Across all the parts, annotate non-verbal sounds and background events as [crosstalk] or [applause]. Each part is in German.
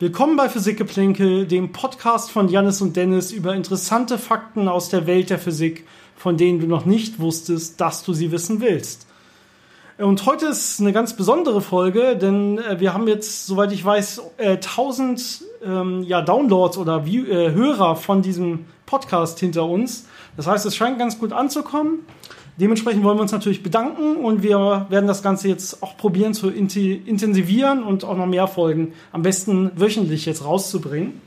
Willkommen bei Physikgeplänkel, dem Podcast von Jannis und Dennis über interessante Fakten aus der Welt der Physik, von denen du noch nicht wusstest, dass du sie wissen willst. Und heute ist eine ganz besondere Folge, denn äh, wir haben jetzt, soweit ich weiß, äh, 1000 ähm, ja, Downloads oder View äh, Hörer von diesem Podcast hinter uns. Das heißt, es scheint ganz gut anzukommen. Dementsprechend wollen wir uns natürlich bedanken und wir werden das Ganze jetzt auch probieren zu intensivieren und auch noch mehr Folgen am besten wöchentlich jetzt rauszubringen.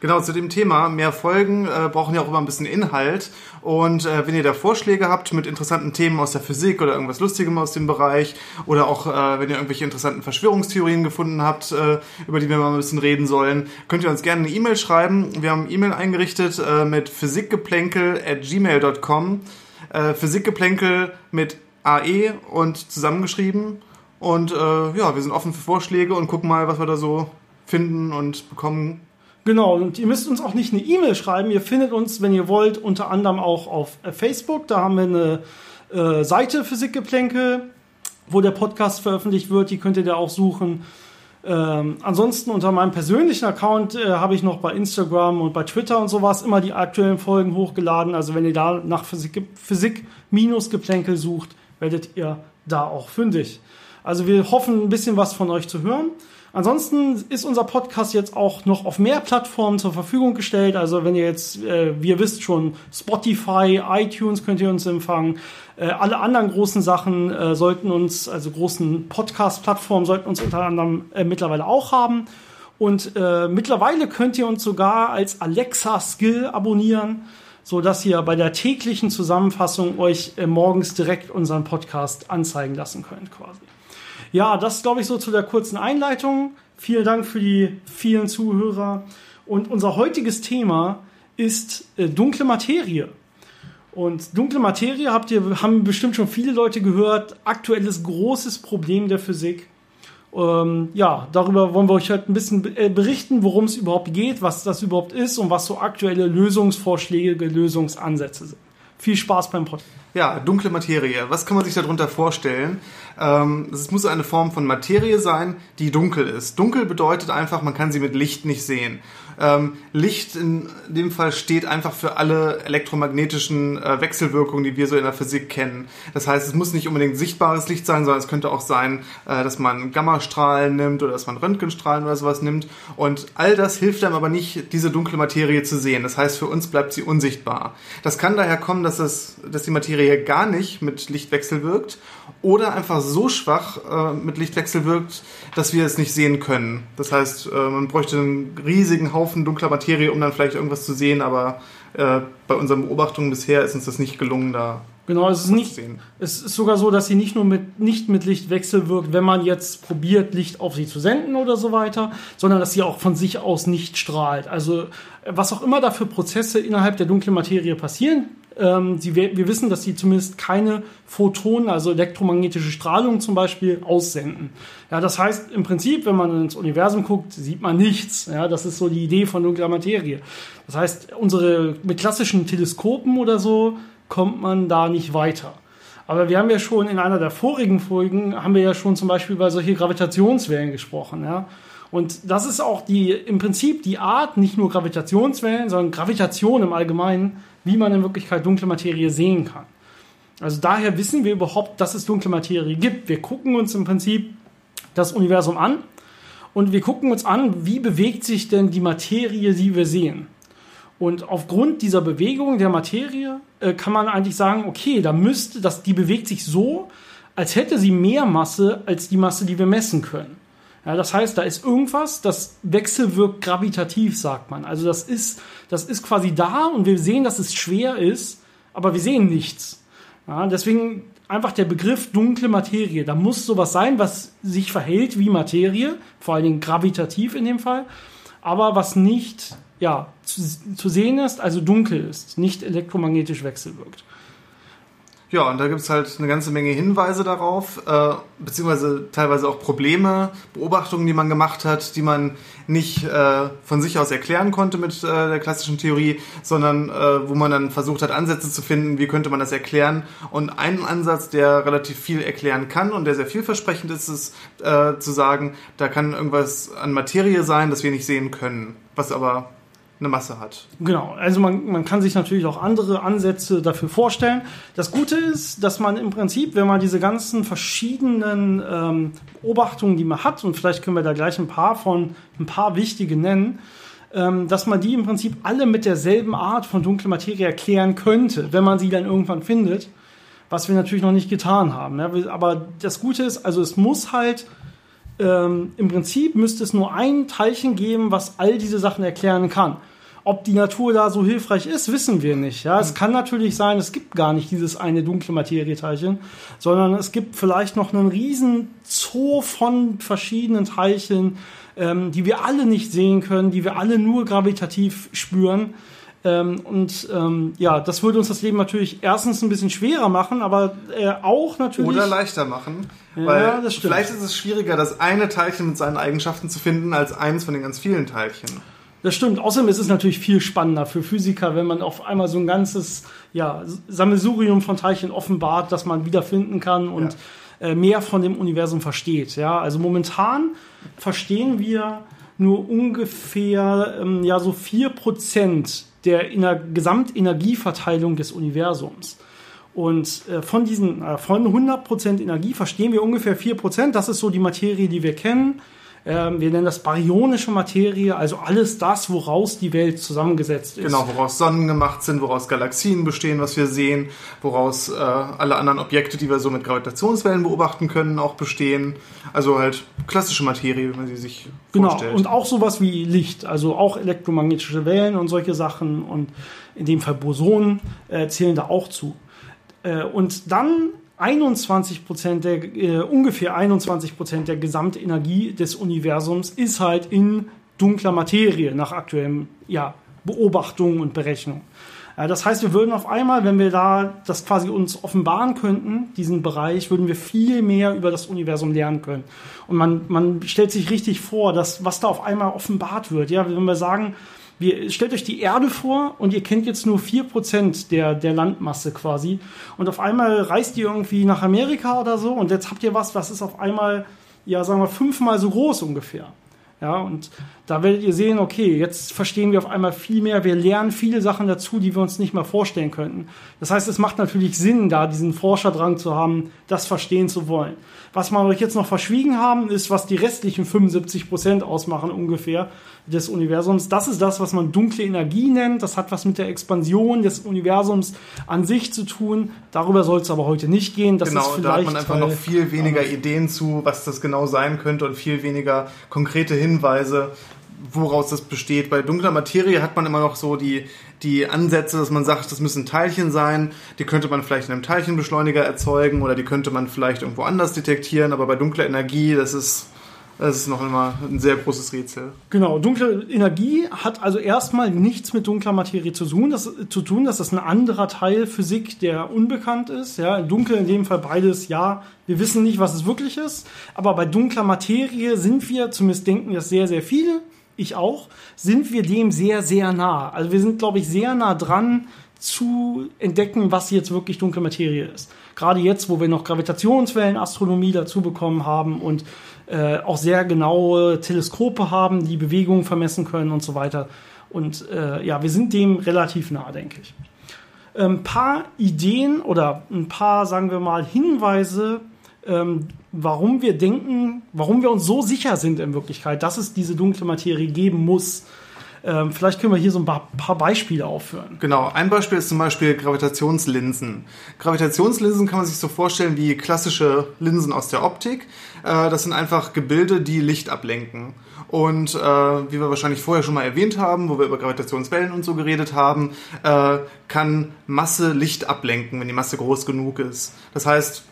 Genau, zu dem Thema mehr Folgen äh, brauchen ja auch immer ein bisschen Inhalt. Und äh, wenn ihr da Vorschläge habt mit interessanten Themen aus der Physik oder irgendwas Lustigem aus dem Bereich oder auch äh, wenn ihr irgendwelche interessanten Verschwörungstheorien gefunden habt, äh, über die wir mal ein bisschen reden sollen, könnt ihr uns gerne eine E-Mail schreiben. Wir haben E-Mail eingerichtet äh, mit physikgeplänkel at gmail.com. Äh, Physikgeplänkel mit AE und zusammengeschrieben. Und äh, ja, wir sind offen für Vorschläge und gucken mal, was wir da so finden und bekommen. Genau, und ihr müsst uns auch nicht eine E-Mail schreiben. Ihr findet uns, wenn ihr wollt, unter anderem auch auf äh, Facebook. Da haben wir eine äh, Seite Physikgeplänkel, wo der Podcast veröffentlicht wird. Die könnt ihr da auch suchen. Ähm, ansonsten unter meinem persönlichen Account äh, habe ich noch bei Instagram und bei Twitter und sowas immer die aktuellen Folgen hochgeladen. Also wenn ihr da nach Physik-Geplänkel sucht, werdet ihr da auch fündig. Also wir hoffen ein bisschen was von euch zu hören. Ansonsten ist unser Podcast jetzt auch noch auf mehr Plattformen zur Verfügung gestellt. Also wenn ihr jetzt, äh, wie ihr wisst schon, Spotify, iTunes könnt ihr uns empfangen. Äh, alle anderen großen Sachen äh, sollten uns, also großen Podcast-Plattformen sollten uns unter anderem äh, mittlerweile auch haben. Und äh, mittlerweile könnt ihr uns sogar als Alexa-Skill abonnieren, so dass ihr bei der täglichen Zusammenfassung euch äh, morgens direkt unseren Podcast anzeigen lassen könnt, quasi. Ja, das glaube ich so zu der kurzen Einleitung. Vielen Dank für die vielen Zuhörer. Und unser heutiges Thema ist äh, dunkle Materie. Und dunkle Materie habt ihr, haben bestimmt schon viele Leute gehört. Aktuelles großes Problem der Physik. Ähm, ja, darüber wollen wir euch heute ein bisschen äh, berichten, worum es überhaupt geht, was das überhaupt ist und was so aktuelle Lösungsvorschläge, Lösungsansätze sind. Viel Spaß beim Podcast. Ja, dunkle Materie. Was kann man sich darunter vorstellen? Ähm, es muss eine Form von Materie sein, die dunkel ist. Dunkel bedeutet einfach, man kann sie mit Licht nicht sehen. Ähm, Licht in dem Fall steht einfach für alle elektromagnetischen äh, Wechselwirkungen, die wir so in der Physik kennen. Das heißt, es muss nicht unbedingt sichtbares Licht sein, sondern es könnte auch sein, äh, dass man Gammastrahlen nimmt oder dass man Röntgenstrahlen oder sowas nimmt. Und all das hilft einem aber nicht, diese dunkle Materie zu sehen. Das heißt, für uns bleibt sie unsichtbar. Das kann daher kommen, dass, es, dass die Materie gar nicht mit Lichtwechsel wirkt oder einfach so schwach äh, mit Lichtwechsel wirkt, dass wir es nicht sehen können. Das heißt, äh, man bräuchte einen riesigen Haufen dunkler Materie, um dann vielleicht irgendwas zu sehen, aber äh, bei unseren Beobachtungen bisher ist uns das nicht gelungen, da Genau, es ist nicht, es ist sogar so, dass sie nicht nur mit, nicht mit Lichtwechsel wirkt, wenn man jetzt probiert, Licht auf sie zu senden oder so weiter, sondern dass sie auch von sich aus nicht strahlt. Also, was auch immer da für Prozesse innerhalb der dunklen Materie passieren, ähm, sie, wir wissen, dass sie zumindest keine Photonen, also elektromagnetische Strahlung zum Beispiel, aussenden. Ja, das heißt im Prinzip, wenn man ins Universum guckt, sieht man nichts. Ja, das ist so die Idee von dunkler Materie. Das heißt, unsere mit klassischen Teleskopen oder so kommt man da nicht weiter. Aber wir haben ja schon in einer der vorigen Folgen haben wir ja schon zum Beispiel über solche Gravitationswellen gesprochen. Ja. Und das ist auch die, im Prinzip die Art, nicht nur Gravitationswellen, sondern Gravitation im Allgemeinen, wie man in Wirklichkeit dunkle Materie sehen kann. Also daher wissen wir überhaupt, dass es dunkle Materie gibt. Wir gucken uns im Prinzip das Universum an und wir gucken uns an, wie bewegt sich denn die Materie, die wir sehen. Und aufgrund dieser Bewegung der Materie äh, kann man eigentlich sagen, okay, da müsste das, die bewegt sich so, als hätte sie mehr Masse als die Masse, die wir messen können. Ja, das heißt, da ist irgendwas, das wechselwirkt gravitativ, sagt man. Also das ist, das ist quasi da und wir sehen, dass es schwer ist, aber wir sehen nichts. Ja, deswegen einfach der Begriff dunkle Materie. Da muss sowas sein, was sich verhält wie Materie, vor allen Dingen gravitativ in dem Fall, aber was nicht ja, zu, zu sehen ist, also dunkel ist, nicht elektromagnetisch wechselwirkt. Ja, und da gibt's halt eine ganze Menge Hinweise darauf, äh, beziehungsweise teilweise auch Probleme, Beobachtungen, die man gemacht hat, die man nicht äh, von sich aus erklären konnte mit äh, der klassischen Theorie, sondern äh, wo man dann versucht hat, Ansätze zu finden, wie könnte man das erklären. Und ein Ansatz, der relativ viel erklären kann und der sehr vielversprechend ist, ist äh, zu sagen, da kann irgendwas an Materie sein, das wir nicht sehen können, was aber eine Masse hat. Genau, also man, man kann sich natürlich auch andere Ansätze dafür vorstellen. Das Gute ist, dass man im Prinzip, wenn man diese ganzen verschiedenen ähm, Beobachtungen, die man hat, und vielleicht können wir da gleich ein paar von, ein paar wichtige nennen, ähm, dass man die im Prinzip alle mit derselben Art von dunkler Materie erklären könnte, wenn man sie dann irgendwann findet, was wir natürlich noch nicht getan haben. Ja? Aber das Gute ist, also es muss halt ähm, im Prinzip müsste es nur ein Teilchen geben, was all diese Sachen erklären kann. Ob die Natur da so hilfreich ist, wissen wir nicht. Ja, es kann natürlich sein, es gibt gar nicht dieses eine dunkle Materieteilchen, sondern es gibt vielleicht noch einen riesen Zoo von verschiedenen Teilchen, ähm, die wir alle nicht sehen können, die wir alle nur gravitativ spüren. Ähm, und ähm, ja, das würde uns das Leben natürlich erstens ein bisschen schwerer machen, aber äh, auch natürlich. Oder leichter machen. Weil ja, das stimmt. vielleicht ist es schwieriger, das eine Teilchen mit seinen Eigenschaften zu finden, als eins von den ganz vielen Teilchen. Das stimmt. Außerdem ist es natürlich viel spannender für Physiker, wenn man auf einmal so ein ganzes ja, Sammelsurium von Teilchen offenbart, das man wiederfinden kann und ja. äh, mehr von dem Universum versteht. Ja, also momentan verstehen wir nur ungefähr ähm, ja so vier Prozent der Gesamtenergieverteilung des Universums. Und äh, von diesen, äh, von 100% Energie verstehen wir ungefähr 4%. Das ist so die Materie, die wir kennen. Ähm, wir nennen das baryonische Materie, also alles das, woraus die Welt zusammengesetzt ist. Genau, woraus Sonnen gemacht sind, woraus Galaxien bestehen, was wir sehen, woraus äh, alle anderen Objekte, die wir so mit Gravitationswellen beobachten können, auch bestehen. Also halt klassische Materie, wenn man sie sich genau. vorstellt. Genau, und auch sowas wie Licht, also auch elektromagnetische Wellen und solche Sachen und in dem Fall Bosonen äh, zählen da auch zu. Äh, und dann 21 Prozent der, äh, ungefähr 21 Prozent der Gesamtenergie des Universums ist halt in dunkler Materie nach aktuellen ja, Beobachtungen und Berechnungen. Äh, das heißt, wir würden auf einmal, wenn wir da das quasi uns offenbaren könnten, diesen Bereich, würden wir viel mehr über das Universum lernen können. Und man, man stellt sich richtig vor, dass was da auf einmal offenbart wird. Ja, wenn wir sagen, wir, stellt euch die Erde vor und ihr kennt jetzt nur 4% der, der Landmasse quasi. Und auf einmal reist ihr irgendwie nach Amerika oder so und jetzt habt ihr was, was ist auf einmal, ja, sagen wir, fünfmal so groß ungefähr. Ja, und da werdet ihr sehen, okay, jetzt verstehen wir auf einmal viel mehr, wir lernen viele Sachen dazu, die wir uns nicht mal vorstellen könnten. Das heißt, es macht natürlich Sinn, da diesen Forscherdrang zu haben, das verstehen zu wollen. Was wir euch jetzt noch verschwiegen haben, ist, was die restlichen 75 Prozent ausmachen ungefähr des Universums. Das ist das, was man dunkle Energie nennt. Das hat was mit der Expansion des Universums an sich zu tun. Darüber soll es aber heute nicht gehen. Das genau, da hat man einfach noch viel weniger Ideen zu, was das genau sein könnte und viel weniger konkrete Hinweise, woraus das besteht. Bei dunkler Materie hat man immer noch so die, die Ansätze, dass man sagt, das müssen Teilchen sein, die könnte man vielleicht in einem Teilchenbeschleuniger erzeugen oder die könnte man vielleicht irgendwo anders detektieren, aber bei dunkler Energie, das ist, das ist noch immer ein sehr großes Rätsel. Genau, dunkle Energie hat also erstmal nichts mit dunkler Materie zu tun. Das, zu tun. das ist ein anderer Teil Physik, der unbekannt ist. Ja, dunkel in dem Fall beides, ja, wir wissen nicht, was es wirklich ist. Aber bei dunkler Materie sind wir, zumindest denken das sehr, sehr viele, ich auch, sind wir dem sehr, sehr nah. Also wir sind, glaube ich, sehr nah dran zu entdecken, was jetzt wirklich dunkle Materie ist. Gerade jetzt, wo wir noch Gravitationswellenastronomie dazu bekommen haben und äh, auch sehr genaue Teleskope haben, die Bewegungen vermessen können und so weiter. Und äh, ja, wir sind dem relativ nah, denke ich. Ein paar Ideen oder ein paar, sagen wir mal, Hinweise, ähm, warum wir denken, warum wir uns so sicher sind in Wirklichkeit, dass es diese dunkle Materie geben muss. Ähm, vielleicht können wir hier so ein paar, paar, Beispiele aufführen. Genau, ein Beispiel ist zum Beispiel Gravitationslinsen. Gravitationslinsen kann man sich so vorstellen wie klassische Linsen aus der Optik. Äh, das sind einfach Gebilde, die Licht ablenken. Und äh, wie wir wahrscheinlich vorher schon mal erwähnt haben, wo wir über Gravitationswellen und so geredet haben, äh, kann Masse Licht ablenken, wenn die Masse groß genug ist. Das heißt,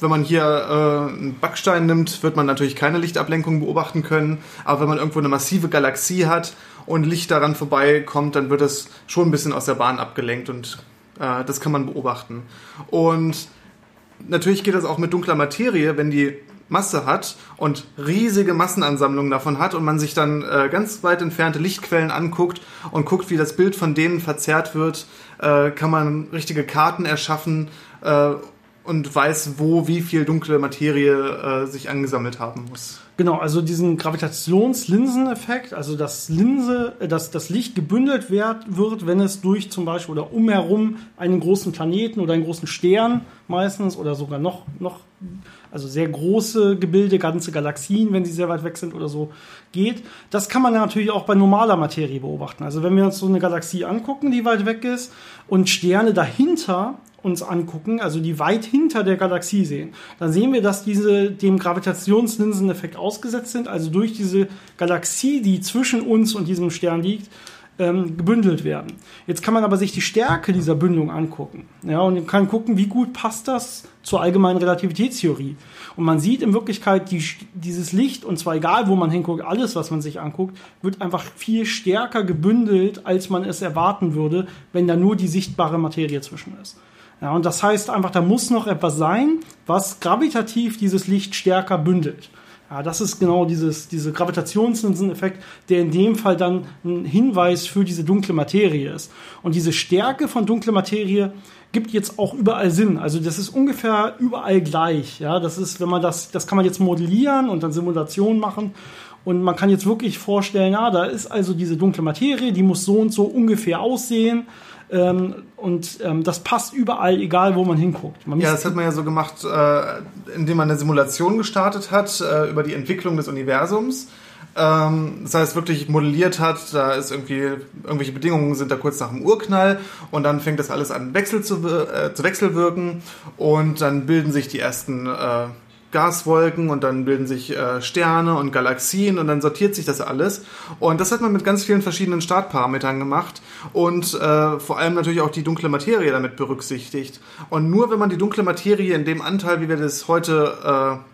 wenn man hier äh, einen Backstein nimmt, wird man natürlich keine Lichtablenkung beobachten können. Aber wenn man irgendwo eine massive Galaxie hat und Licht daran vorbeikommt, dann wird es schon ein bisschen aus der Bahn abgelenkt und Äh, das kann man beobachten. Und natürlich geht das auch mit dunkler Materie, wenn die Masse hat und riesige Massenansammlungen davon hat und man sich dann äh, ganz weit entfernte Lichtquellen anguckt und guckt, wie das Bild von denen verzerrt wird, äh, kann man richtige Karten erschaffen äh, und weiß, wo wie viel dunkle Materie äh, sich angesammelt haben muss. Genau, also diesen Gravitationslinseneffekt, also dass Linse, äh, dass das Licht gebündelt wird, wird, wenn es durch zum Beispiel oder umherum einen großen Planeten oder einen großen Stern meistens oder sogar noch, noch, also sehr große Gebilde, ganze Galaxien, wenn sie sehr weit weg sind oder so, geht. Das kann man natürlich auch bei normaler Materie beobachten. Also wenn wir uns so eine Galaxie angucken, die weit weg ist und Sterne dahinter uns angucken, also die weit hinter der Galaxie sehen, dann sehen wir, dass diese dem Gravitationslinseneffekt ausgesetzt sind, also durch diese Galaxie, die zwischen uns und diesem Stern liegt, ähm, gebündelt werden. Jetzt kann man aber sich die Stärke dieser Bündung angucken. Ja, und kann gucken, wie gut passt das zur allgemeinen Relativitätstheorie. Und man sieht in Wirklichkeit die, dieses Licht, und zwar egal, wo man hinguckt, alles, was man sich anguckt, wird einfach viel stärker gebündelt, als man es erwarten würde, wenn da nur die sichtbare Materie zwischen ist. Ja, und das heißt einfach, da muss noch etwas sein, was gravitativ dieses Licht stärker bündelt. Ja, das ist genau dieses, diese Gravitationslinseneffekt, der in dem Fall dann ein Hinweis für diese dunkle Materie ist. Und diese Stärke von dunkle Materie gibt jetzt auch überall Sinn. Also das ist ungefähr überall gleich. Ja, das ist, wenn man das, das kann man jetzt modellieren und dann Simulationen machen. Und man kann jetzt wirklich vorstellen, ja, da ist also diese dunkle Materie, die muss so und so ungefähr aussehen. Ähm, und ähm, das passt überall, egal wo man hinguckt. Man ja, das hat man ja so gemacht, äh, indem man eine Simulation gestartet hat äh, über die Entwicklung des Universums. Ähm, das heißt, wirklich modelliert hat, da ist irgendwie, irgendwelche Bedingungen sind da kurz nach dem Urknall und dann fängt das alles an Wechsel zu, äh, zu wechselwirken und dann bilden sich die ersten äh, Gaswolken und dann bilden sich äh, Sterne und Galaxien und dann sortiert sich das alles. Und das hat man mit ganz vielen verschiedenen Startparametern gemacht und äh, vor allem natürlich auch die dunkle Materie damit berücksichtigt. Und nur wenn man die dunkle Materie in dem Anteil, wie wir das heute äh,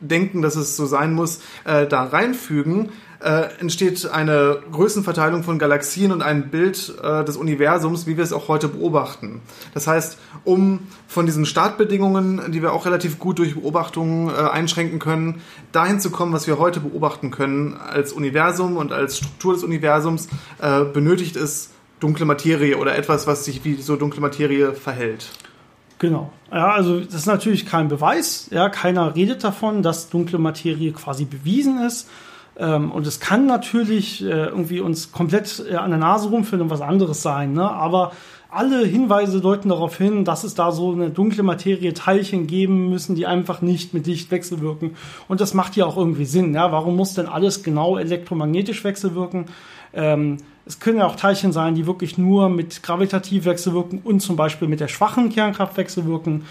denken, dass es so sein muss, äh, da reinfügen, äh, entsteht eine Größenverteilung von Galaxien und ein Bild äh, des Universums, wie wir es auch heute beobachten. Das heißt, um von diesen Startbedingungen, die wir auch relativ gut durch Beobachtungen äh, einschränken können, dahin zu kommen, was wir heute beobachten können als Universum und als Struktur des Universums, äh, benötigt es dunkle Materie oder etwas, was sich wie so dunkle Materie verhält. Genau. Ja, also das ist natürlich kein Beweis. Ja, keiner redet davon, dass dunkle Materie quasi bewiesen ist. Ähm, und es kann natürlich äh, irgendwie uns komplett äh, an der Nase rumführen und was anderes sein. Ne? Aber alle Hinweise deuten darauf hin, dass es da so eine dunkle Materie Teilchen geben müssen, die einfach nicht mit Licht wechselwirken. Und das macht ja auch irgendwie Sinn. Ja? Warum muss denn alles genau elektromagnetisch wechselwirken? Ähm, es können ja auch Teilchen sein, die wirklich nur mit gravitativ wechselwirken und zum Beispiel mit der schwachen Kernkraft wechselwirken.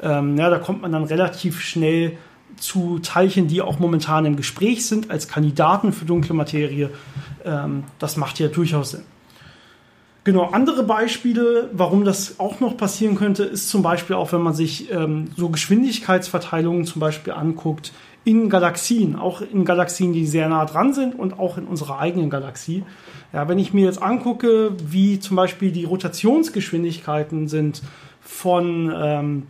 Ähm, ja, da kommt man dann relativ schnell zu Teilchen, die auch momentan im Gespräch sind als Kandidaten für dunkle Materie. Ähm, das macht ja durchaus Sinn. Genau, andere Beispiele, warum das auch noch passieren könnte, ist zum Beispiel auch, wenn man sich ähm, so Geschwindigkeitsverteilungen zum Beispiel anguckt in Galaxien, auch in Galaxien, die sehr nah dran sind und auch in unserer eigenen Galaxie. Ja, wenn ich mir jetzt angucke, wie zum Beispiel die Rotationsgeschwindigkeiten sind von ähm,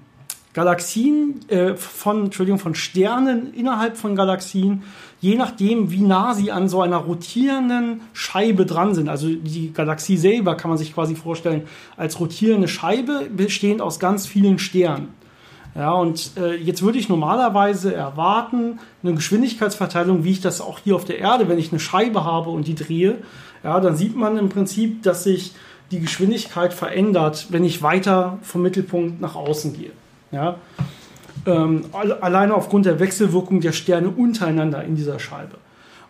Galaxien, äh, von, Entschuldigung, von Sternen innerhalb von Galaxien, je nachdem, wie nah sie an so einer rotierenden Scheibe dran sind. Also die Galaxie selber kann man sich quasi vorstellen als rotierende Scheibe, bestehend aus ganz vielen Sternen. Ja, und äh, jetzt würde ich normalerweise erwarten, eine Geschwindigkeitsverteilung, wie ich das auch hier auf der Erde, wenn ich eine Scheibe habe und die drehe, ja, dann sieht man im Prinzip, dass sich die Geschwindigkeit verändert, wenn ich weiter vom Mittelpunkt nach außen gehe. Ja? Ähm, alleine aufgrund der Wechselwirkung der Sterne untereinander in dieser Scheibe.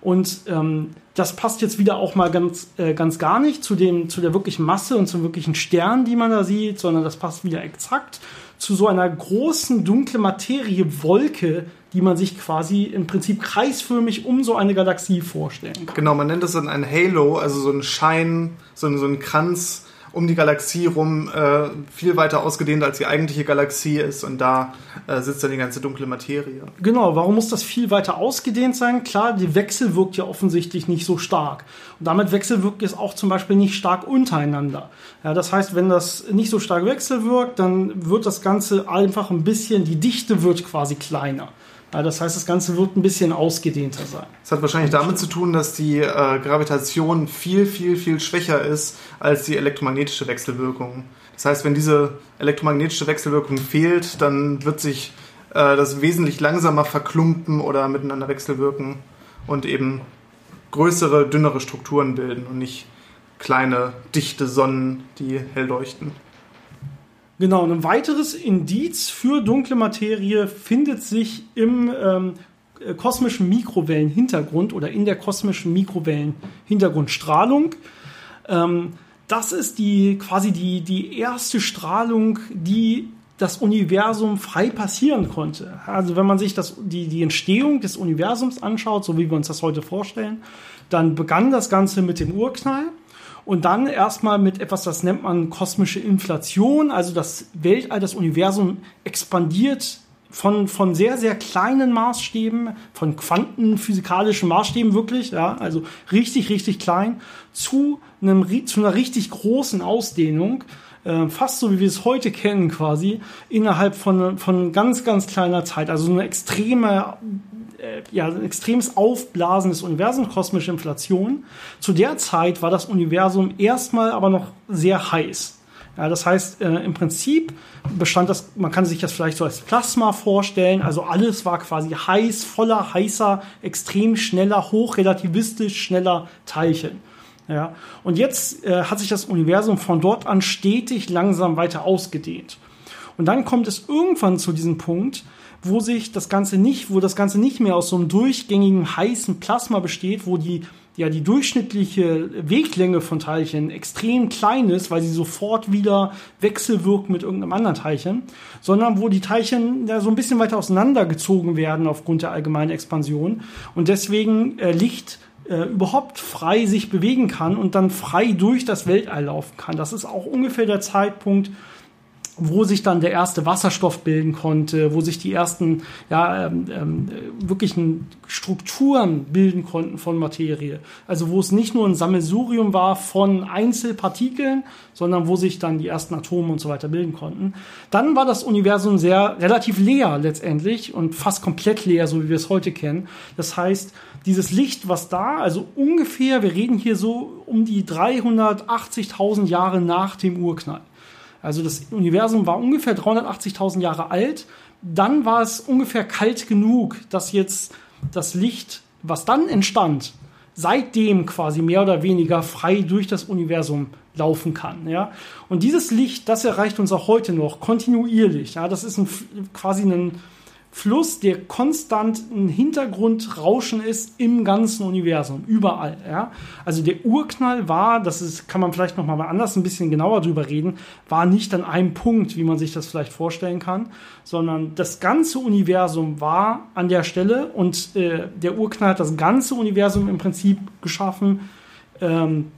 Und ähm, das passt jetzt wieder auch mal ganz, äh, ganz gar nicht zu, dem, zu der wirklichen Masse und zum wirklichen Stern, die man da sieht, sondern das passt wieder exakt zu so einer großen dunklen Materiewolke, die man sich quasi im Prinzip kreisförmig um so eine Galaxie vorstellen kann. Genau, man nennt das dann ein Halo, also so ein Schein, so ein, so ein Kranz um die Galaxie rum äh, viel weiter ausgedehnt als die eigentliche Galaxie ist und da äh, sitzt dann die ganze dunkle Materie. Genau, warum muss das viel weiter ausgedehnt sein? Klar, die Wechsel wirkt ja offensichtlich nicht so stark. Und damit wechselwirkt es auch zum Beispiel nicht stark untereinander. Ja, das heißt, wenn das nicht so stark wechselwirkt, dann wird das Ganze einfach ein bisschen, die Dichte wird quasi kleiner. Ja, das heißt, das Ganze wird ein bisschen ausgedehnter sein. Das hat wahrscheinlich damit zu tun, dass die äh, Gravitation viel, viel, viel schwächer ist als die elektromagnetische Wechselwirkung. Das heißt, wenn diese elektromagnetische Wechselwirkung fehlt, dann wird sich äh, das wesentlich langsamer verklumpen oder miteinander wechselwirken und eben größere, dünnere Strukturen bilden und nicht kleine, dichte Sonnen, die hell leuchten. Genau, und ein weiteres Indiz für dunkle Materie findet sich im ähm, äh, kosmischen Mikrowellenhintergrund oder in der kosmischen Mikrowellenhintergrundstrahlung. Ähm, das ist die quasi die, die erste Strahlung, die das Universum frei passieren konnte. Also wenn man sich das, die, die Entstehung des Universums anschaut, so wie wir uns das heute vorstellen, dann begann das Ganze mit dem Urknall und dann erstmal mit etwas, das nennt man kosmische Inflation, also das Weltall, das Universum expandiert von, von sehr, sehr kleinen Maßstäben, von quantenphysikalischen Maßstäben wirklich, ja, also richtig, richtig klein, zu, einem, zu einer richtig großen Ausdehnung, äh, fast so wie wir es heute kennen quasi, innerhalb von, von ganz, ganz kleiner Zeit. Also eine extreme äh, ja, ein extremes Aufblasen des Universums, kosmische Inflation. Zu der Zeit war das Universum erstmal aber noch sehr heiß. Ja, das heißt, äh, im Prinzip bestand das, man kann sich das vielleicht so als Plasma vorstellen, also alles war quasi heiß, voller heißer, extrem schneller, hochrelativistisch schneller Teilchen. Ja, und jetzt äh, hat sich das Universum von dort an stetig langsam weiter ausgedehnt. Und dann kommt es irgendwann zu diesem Punkt, wo sich das Ganze nicht, wo das Ganze nicht mehr aus so einem durchgängigen heißen Plasma besteht, wo die ja die durchschnittliche Weglänge von Teilchen extrem klein ist, weil sie sofort wieder wechselwirken mit irgendeinem anderen Teilchen, sondern wo die Teilchen ja so ein bisschen weiter auseinandergezogen werden aufgrund der allgemeinen Expansion und deswegen äh, Licht äh, überhaupt frei sich bewegen kann und dann frei durch das Weltall laufen kann. Das ist auch ungefähr der Zeitpunkt, wo sich dann der erste Wasserstoff bilden konnte, wo sich die ersten ja, ähm, ähm, wirklichen Strukturen bilden konnten von Materie. Also wo es nicht nur ein Sammelsurium war von Einzelpartikeln, sondern wo sich dann die ersten Atome und so weiter bilden konnten. Dann war das Universum sehr relativ leer letztendlich und fast komplett leer, so wie wir es heute kennen. Das heißt, dieses Licht, was da, also ungefähr, wir reden hier so um die 380.000 Jahre nach dem Urknall. Also das Universum war ungefähr 380.000 Jahre alt. Dann war es ungefähr kalt genug, dass jetzt das Licht, was dann entstand, seitdem quasi mehr oder weniger frei durch das Universum laufen kann. Ja? Und dieses Licht, das erreicht uns auch heute noch kontinuierlich. Ja? Das ist ein, quasi ein Fluss, der konstant ein Hintergrundrauschen ist im ganzen Universum, überall. Ja? Also der Urknall war, das ist, kann man vielleicht noch mal anders ein bisschen genauer drüber reden, war nicht an einem Punkt, wie man sich das vielleicht vorstellen kann, sondern das ganze Universum war an der Stelle und äh, der Urknall hat das ganze Universum im Prinzip geschaffen. Ähm,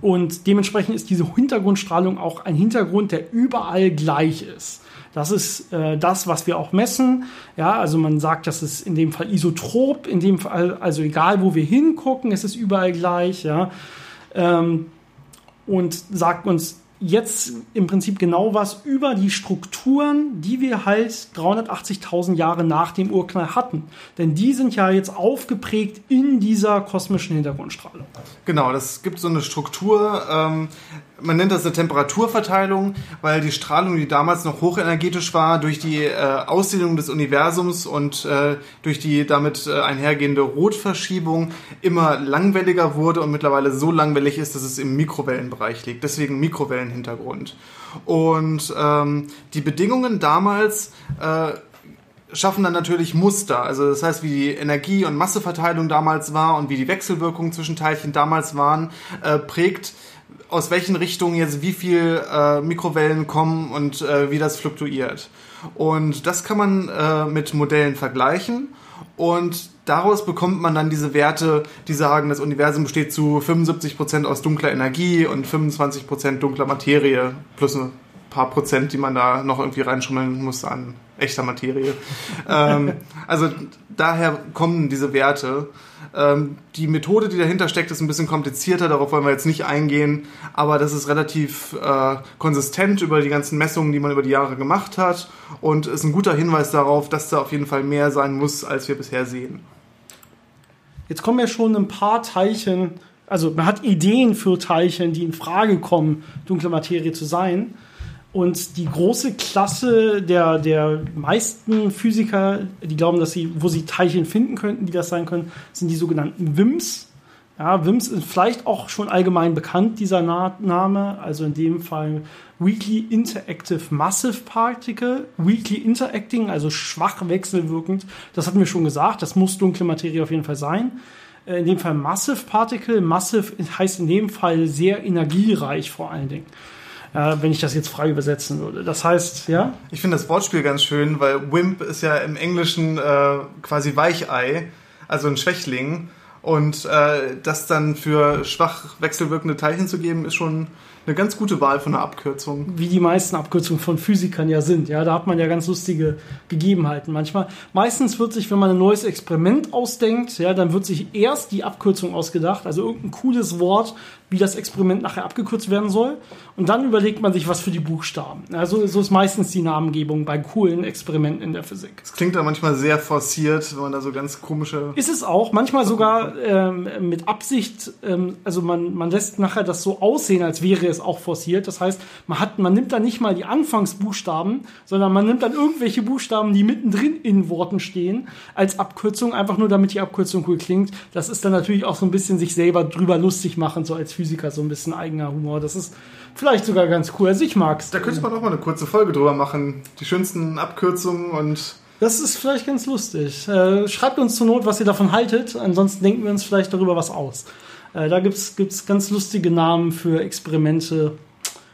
und dementsprechend ist diese Hintergrundstrahlung auch ein Hintergrund, der überall gleich ist. Das ist äh, das, was wir auch messen. Ja, also man sagt, das ist in dem Fall isotrop, in dem Fall, also egal wo wir hingucken, ist es überall gleich, ja. Ähm, und sagt uns jetzt im Prinzip genau was über die Strukturen, die wir halt 380.000 Jahre nach dem Urknall hatten. Denn die sind ja jetzt aufgeprägt in dieser kosmischen Hintergrundstrahlung. Genau, das gibt so eine Struktur. Ähm, man nennt das eine Temperaturverteilung, weil die Strahlung, die damals noch hochenergetisch war, durch die äh, Ausdehnung des Universums und äh, durch die damit äh, einhergehende Rotverschiebung immer langwelliger wurde und mittlerweile so langwellig ist, dass es im Mikrowellenbereich liegt. Deswegen Mikrowellenhintergrund. Und ähm, die Bedingungen damals äh, schaffen dann natürlich Muster. Also das heißt, wie die Energie- und Masseverteilung damals war und wie die Wechselwirkungen zwischen Teilchen damals waren, äh, prägt aus welchen Richtungen jetzt wie viel äh, Mikrowellen kommen und äh, wie das fluktuiert. Und das kann man äh, mit Modellen vergleichen. Und daraus bekommt man dann diese Werte, die sagen, das Universum besteht zu 75% aus dunkler Energie und 25% dunkler Materie plus ein paar Prozent, die man da noch irgendwie reinschummeln muss an echter Materie. ähm, also daher kommen diese Werte. Ähm, die Methode, die dahinter steckt, ist ein bisschen komplizierter, darauf wollen wir jetzt nicht eingehen, aber das ist relativ äh, konsistent über die ganzen Messungen, die man über die Jahre gemacht hat und ist ein guter Hinweis darauf, dass da auf jeden Fall mehr sein muss, als wir bisher sehen. Jetzt kommen ja schon ein paar Teilchen, also man hat Ideen für Teilchen, die in Frage kommen, dunkle Materie zu sein. Und die große Klasse der, der meisten Physiker, die glauben, dass sie, wo sie Teilchen finden könnten, die das sein können, sind die sogenannten WIMPs. Ja, WIMPs ist vielleicht auch schon allgemein bekannt, dieser Name. Also in dem Fall Weakly Interactive Massive Particle. Weakly Interacting, also schwach wechselwirkend. Das hatten wir schon gesagt. Das muss dunkle Materie auf jeden Fall sein. Äh, in dem Fall Massive Particle. Massive heißt in dem Fall sehr energiereich vor allen Dingen äh, wenn ich das jetzt frei übersetzen würde. Das heißt, ja? Ich finde das Wortspiel ganz schön, weil Wimp ist ja im Englischen äh, quasi Weichei, also ein Schwächling. Und äh, das dann für schwach wechselwirkende Teilchen zu geben, ist schon eine ganz gute Wahl von einer Abkürzung. Wie die meisten Abkürzungen von Physikern ja sind. Ja, da hat man ja ganz lustige Gegebenheiten manchmal. Meistens wird sich, wenn man ein neues Experiment ausdenkt, ja, dann wird sich erst die Abkürzung ausgedacht, also irgendein cooles Wort, wie das Experiment nachher abgekürzt werden soll. Und dann überlegt man sich was für die Buchstaben. Also so ist meistens die Namengebung bei coolen Experimenten in der Physik. Es klingt da manchmal sehr forciert, wenn man da so ganz komische. Ist es auch, manchmal sogar ähm, mit Absicht, ähm, also man, man lässt nachher das so aussehen, als wäre es auch forciert. Das heißt, man hat, man nimmt dann nicht mal die Anfangsbuchstaben, sondern man nimmt dann irgendwelche Buchstaben, die mittendrin in Worten stehen, als Abkürzung, einfach nur damit die Abkürzung cool klingt. Das ist dann natürlich auch so ein bisschen sich selber drüber lustig machen, so als Physiker so ein bisschen eigener Humor. Das ist vielleicht sogar ganz cool. Also ich mag's. Da könnte man auch mal eine kurze Folge drüber machen. Die schönsten Abkürzungen und das ist vielleicht ganz lustig. Äh, schreibt uns zur Not, was ihr davon haltet. Ansonsten denken wir uns vielleicht darüber was aus. Äh, da gibt's gibt's ganz lustige Namen für Experimente.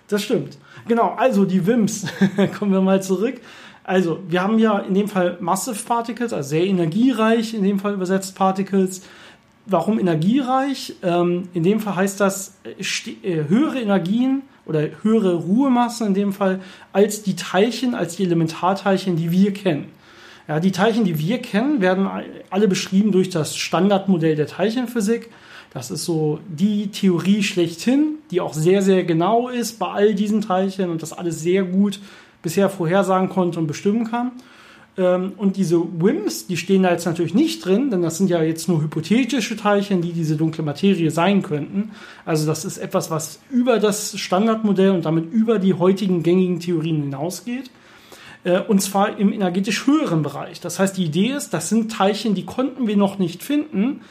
Das stimmt. Genau, also die WIMPs. [laughs] Kommen wir mal zurück. Also, wir haben ja in dem Fall Massive Particles, also sehr energiereich, in dem Fall übersetzt Particles. Warum energiereich? Ähm, in dem Fall heißt das äh, äh, höhere Energien oder höhere Ruhemassen in dem Fall als die Teilchen, als die Elementarteilchen, die wir kennen. Ja, die Teilchen, die wir kennen, werden alle beschrieben durch das Standardmodell der Teilchenphysik. Das ist so die Theorie schlechthin, die auch sehr, sehr genau ist bei all diesen Teilchen und das alles sehr gut bisher vorhersagen konnte und bestimmen kann. Ähm, und diese WIMPs, die stehen da jetzt natürlich nicht drin, denn das sind ja jetzt nur hypothetische Teilchen, die diese dunkle Materie sein könnten. Also das ist etwas, was über das Standardmodell und damit über die heutigen gängigen Theorien hinausgeht. Äh, und zwar im energetisch höheren Bereich. Das heißt, die Idee ist, das sind Teilchen, die konnten wir noch nicht finden,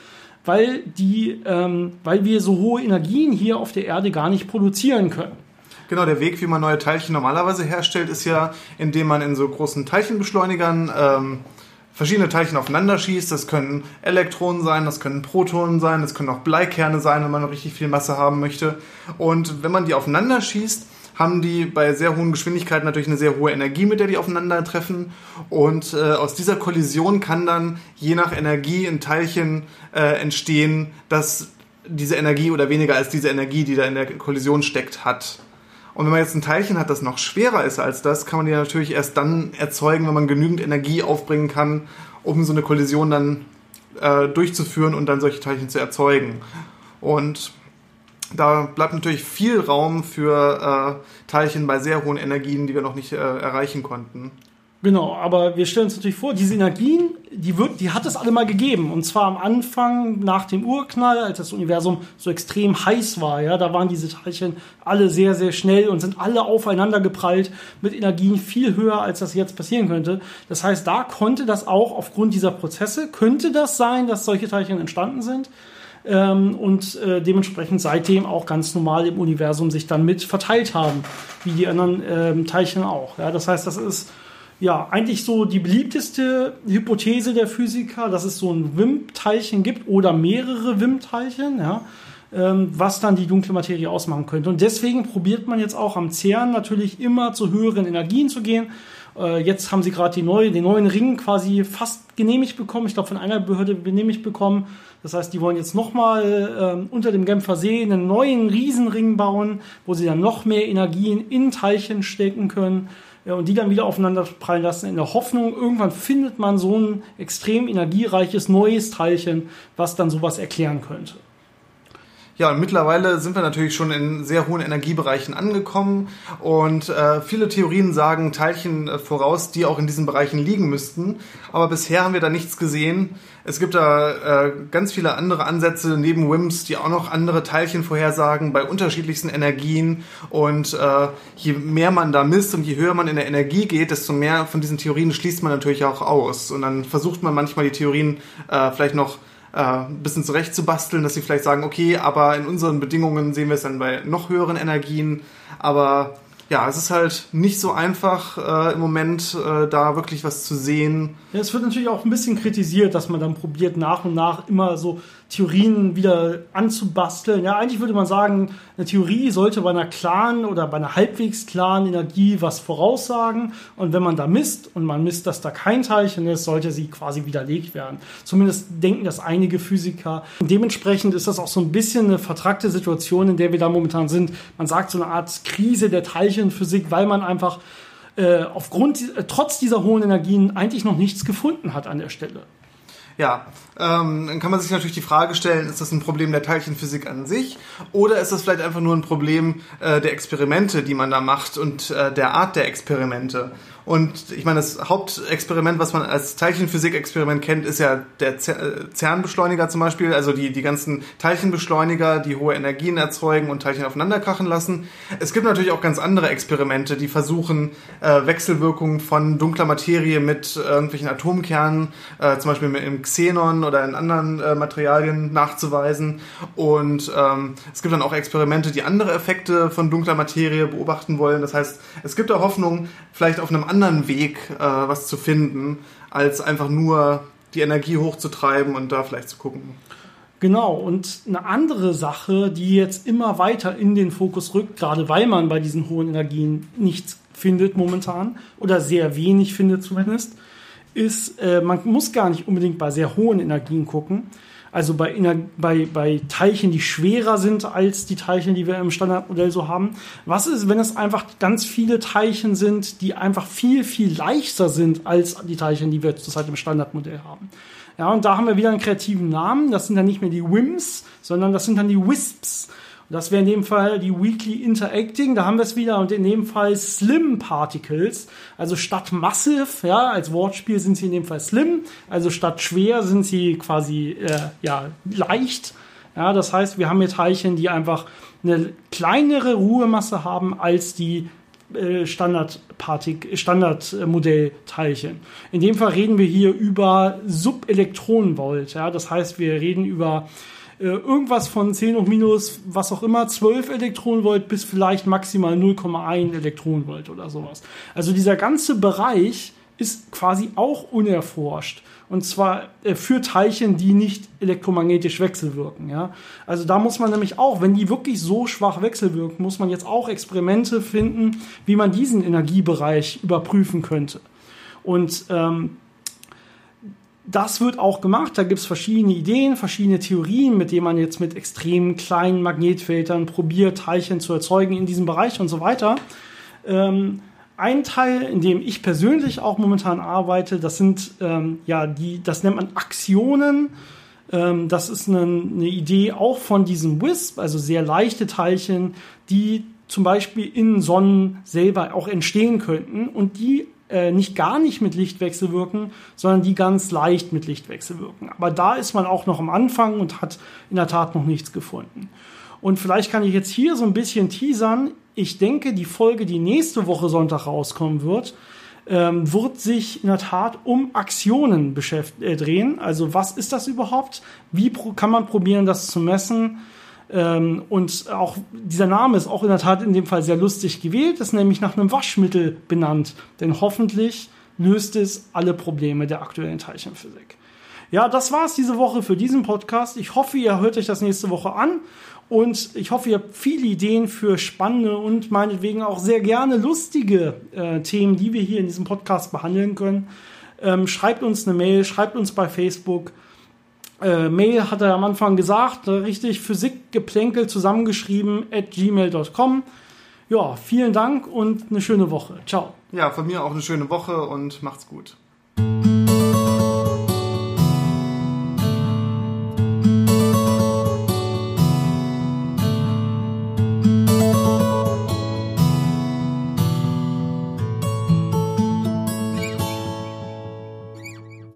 weil, die, ähm, weil wir so hohe Energien hier auf der Erde gar nicht produzieren können. Genau, der Weg, wie man neue Teilchen normalerweise herstellt, ist ja, indem man in so großen Teilchenbeschleunigern ähm, verschiedene Teilchen aufeinander schießt. Das können Elektronen sein, das können Protonen sein, das können auch Bleikerne sein, wenn man richtig viel Masse haben möchte. Und wenn man die aufeinander schießt, haben die bei sehr hohen Geschwindigkeiten natürlich eine sehr hohe Energie, mit der die aufeinandertreffen. Und äh, aus dieser Kollision kann dann je nach Energie ein Teilchen äh, entstehen, das diese Energie oder weniger als diese Energie, die da in der Kollision steckt, hat. Und wenn man jetzt ein Teilchen hat, das noch schwerer ist als das, kann man die natürlich erst dann erzeugen, wenn man genügend Energie aufbringen kann, um so eine Kollision dann äh, durchzuführen und dann solche Teilchen zu erzeugen. Und da bleibt natürlich viel Raum für äh, Teilchen bei sehr hohen Energien, die wir noch nicht äh, erreichen konnten. Genau, aber wir stellen uns natürlich vor, diese Energien, die, wird, die hat es alle mal gegeben. Und zwar am Anfang, nach dem Urknall, als das Universum so extrem heiß war. Ja, da waren diese Teilchen alle sehr, sehr schnell und sind alle aufeinander geprallt mit Energien viel höher, als das jetzt passieren könnte. Das heißt, da konnte das auch aufgrund dieser Prozesse, könnte das sein, dass solche Teilchen entstanden sind. Ähm, und äh, dementsprechend seitdem auch ganz normal im Universum sich dann mit verteilt haben, wie die anderen ähm, Teilchen auch. Ja, das heißt, das ist ja, eigentlich so die beliebteste Hypothese der Physiker, dass es so ein WIMP-Teilchen gibt oder mehrere WIMP-Teilchen, ja, ähm, was dann die dunkle Materie ausmachen könnte. Und deswegen probiert man jetzt auch am CERN natürlich immer zu höheren Energien zu gehen Äh, jetzt haben sie gerade neue, den neuen Ring quasi fast genehmigt bekommen. Ich glaube, von einer Behörde genehmigt bekommen. Das heißt, die wollen jetzt nochmal äh, unter dem Genfer See einen neuen Riesenring bauen, wo sie dann noch mehr Energien in Teilchen stecken können ja, und die dann wieder aufeinander prallen lassen, in der Hoffnung, irgendwann findet man so ein extrem energiereiches neues Teilchen, was dann sowas erklären könnte. Ja, und mittlerweile sind wir natürlich schon in sehr hohen Energiebereichen angekommen und äh, viele Theorien sagen Teilchen äh, voraus, die auch in diesen Bereichen liegen müssten. Aber bisher haben wir da nichts gesehen. Es gibt da äh, ganz viele andere Ansätze neben WIMS, die auch noch andere Teilchen vorhersagen bei unterschiedlichsten Energien. Und äh, je mehr man da misst und je höher man in der Energie geht, desto mehr von diesen Theorien schließt man natürlich auch aus. Und dann versucht man manchmal die Theorien äh, vielleicht noch äh, bisschen zurechtzubasteln, dass sie vielleicht sagen, okay, aber in unseren Bedingungen sehen wir es dann bei noch höheren Energien. Aber ja, es ist halt nicht so einfach äh, im Moment äh, da wirklich was zu sehen. Ja, es wird natürlich auch ein bisschen kritisiert, dass man dann probiert nach und nach immer so Theorien wieder anzubasteln. Ja, eigentlich würde man sagen, eine Theorie sollte bei einer klaren oder bei einer halbwegs klaren Energie was voraussagen. Und wenn man da misst und man misst, dass da kein Teilchen ist, sollte sie quasi widerlegt werden. Zumindest denken das einige Physiker. Und dementsprechend ist das auch so ein bisschen eine vertragte Situation, in der wir da momentan sind. Man sagt so eine Art Krise der Teilchenphysik, weil man einfach äh, aufgrund, äh, trotz dieser hohen Energien eigentlich noch nichts gefunden hat an der Stelle. Ja, ähm, dann kann man sich natürlich die Frage stellen, ist das ein Problem der Teilchenphysik an sich oder ist das vielleicht einfach nur ein Problem äh, der Experimente, die man da macht und äh, der Art der Experimente? Und ich meine, das Hauptexperiment, was man als Teilchenphysik-Experiment kennt, ist ja der CERN-Beschleuniger zum Beispiel, also die, die ganzen Teilchenbeschleuniger, die hohe Energien erzeugen und Teilchen aufeinanderkrachen lassen. Es gibt natürlich auch ganz andere Experimente, die versuchen, äh, Wechselwirkungen von dunkler Materie mit äh, irgendwelchen Atomkernen, äh, zum Beispiel im Xenon oder in anderen äh, Materialien nachzuweisen. Und ähm, es gibt dann auch Experimente, die andere Effekte von dunkler Materie beobachten wollen. Das heißt, es gibt da Hoffnung, vielleicht auf einem anderen Weg äh, was zu finden, als einfach nur die Energie hochzutreiben und da vielleicht zu gucken. Genau, und eine andere Sache, die jetzt immer weiter in den Fokus rückt, gerade weil man bei diesen hohen Energien nichts findet momentan oder sehr wenig findet zumindest, ist, äh, man muss gar nicht unbedingt bei sehr hohen Energien gucken, also bei, bei, bei Teilchen, die schwerer sind als die Teilchen, die wir im Standardmodell so haben. Was ist, wenn es einfach ganz viele Teilchen sind, die einfach viel, viel leichter sind als die Teilchen, die wir zurzeit im Standardmodell haben? Ja, und da haben wir wieder einen kreativen Namen. Das sind dann nicht mehr die WIMPs, sondern das sind dann die WISPs. Das wäre in dem Fall die Weekly Interacting, da haben wir es wieder und in dem Fall Slim Particles, also statt Massive, ja, als Wortspiel sind sie in dem Fall Slim, also statt schwer sind sie quasi äh, ja, leicht. Ja, das heißt, wir haben hier Teilchen, die einfach eine kleinere Ruhemasse haben als die äh, Standardmodellteilchen. In dem Fall reden wir hier über Subelektronenvolt. Ja, das heißt, wir reden über irgendwas von 10 hoch minus, was auch immer, 12 Elektronenvolt bis vielleicht maximal 0,1 Elektronenvolt oder sowas. Also dieser ganze Bereich ist quasi auch unerforscht. Und zwar äh, für Teilchen, die nicht elektromagnetisch wechselwirken. Ja? Also da muss man nämlich auch, wenn die wirklich so schwach wechselwirken, muss man jetzt auch Experimente finden, wie man diesen Energiebereich überprüfen könnte. Und ähm, das wird auch gemacht. Da gibt es verschiedene Ideen, verschiedene Theorien, mit denen man jetzt mit extrem kleinen Magnetfeldern probiert, Teilchen zu erzeugen in diesem Bereich und so weiter. Ähm, ein Teil, in dem ich persönlich auch momentan arbeite, das sind ähm, ja die, das nennt man Aktionen. Ähm, das ist eine, eine Idee auch von diesem WISP, also sehr leichte Teilchen, die zum Beispiel in Sonnen selber auch entstehen könnten und die äh, nicht gar nicht mit Lichtwechsel wirken, sondern die ganz leicht mit Lichtwechsel wirken. Aber da ist man auch noch am Anfang und hat in der Tat noch nichts gefunden. Und vielleicht kann ich jetzt hier so ein bisschen teasern. Ich denke, die Folge, die nächste Woche Sonntag rauskommen wird, ähm, wird sich in der Tat um Aktionen äh, drehen. Also was ist das überhaupt? Wie kann man probieren, das zu messen? Ähm, und auch dieser Name ist auch in der Tat in dem Fall sehr lustig gewählt, ist nämlich nach einem Waschmittel benannt. Denn hoffentlich löst es alle Probleme der aktuellen Teilchenphysik. Ja, das war's diese Woche für diesen Podcast. Ich hoffe, ihr hört euch das nächste Woche an. Und ich hoffe, ihr habt viele Ideen für spannende und meinetwegen auch sehr gerne lustige äh, Themen, die wir hier in diesem Podcast behandeln können. Ähm, schreibt uns eine Mail, schreibt uns bei Facebook. Äh, Mail hat er am Anfang gesagt, äh, richtig Physikgeplänkel zusammengeschrieben at gmail.com. Ja, vielen Dank und eine schöne Woche. Ciao. Ja, von mir auch eine schöne Woche und macht's gut.